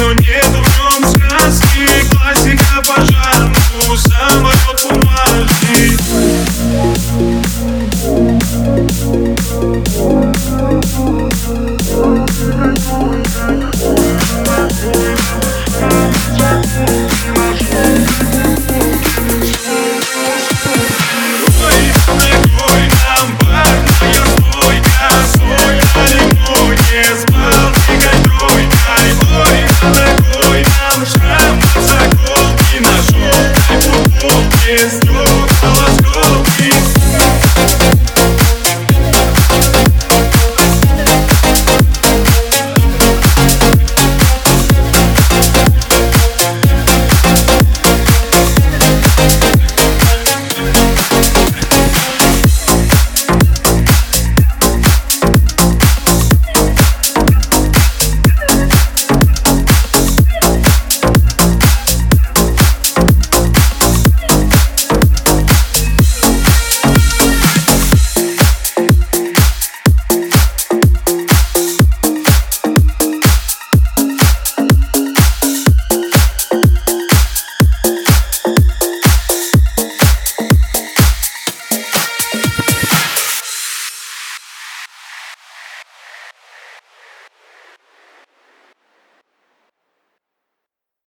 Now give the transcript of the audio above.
но нету.